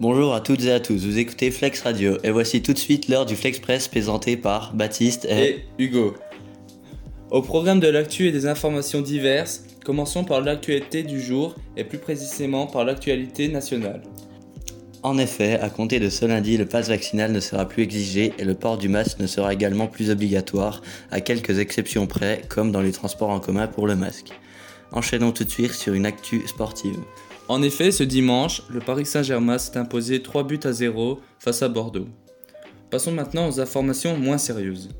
Bonjour à toutes et à tous, vous écoutez Flex Radio et voici tout de suite l'heure du Flex Press présenté par Baptiste et... et Hugo. Au programme de l'actu et des informations diverses, commençons par l'actualité du jour et plus précisément par l'actualité nationale. En effet, à compter de ce lundi, le pass vaccinal ne sera plus exigé et le port du masque ne sera également plus obligatoire, à quelques exceptions près, comme dans les transports en commun pour le masque. Enchaînons tout de suite sur une actu sportive. En effet, ce dimanche, le Paris Saint-Germain s'est imposé 3 buts à 0 face à Bordeaux. Passons maintenant aux informations moins sérieuses.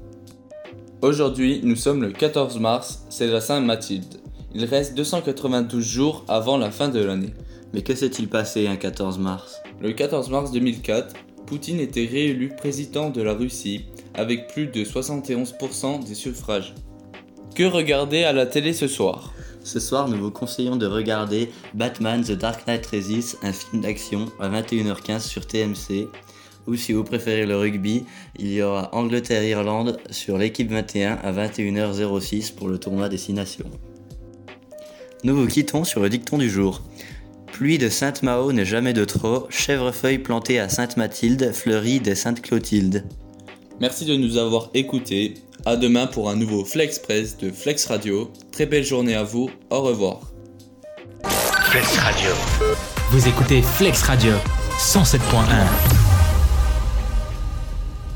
Aujourd'hui, nous sommes le 14 mars, c'est la Saint-Mathilde. Il reste 292 jours avant la fin de l'année. Mais que s'est-il passé un 14 mars? Le 14 mars 2004, Poutine était réélu président de la Russie avec plus de 71% des suffrages. Que regarder à la télé ce soir? Ce soir, nous vous conseillons de regarder Batman The Dark Knight Rises, un film d'action à 21h15 sur TMC. Ou si vous préférez le rugby, il y aura Angleterre-Irlande sur l'équipe 21 à 21h06 pour le tournoi des 6 nations. Nous vous quittons sur le dicton du jour. Pluie de Sainte-Mao n'est jamais de trop, chèvrefeuille plantée à Sainte-Mathilde, fleurie des Sainte-Clotilde. Merci de nous avoir écoutés. À demain pour un nouveau Flex Press de Flex Radio. Très belle journée à vous. Au revoir. Flex Radio. Vous écoutez Flex Radio 107.1.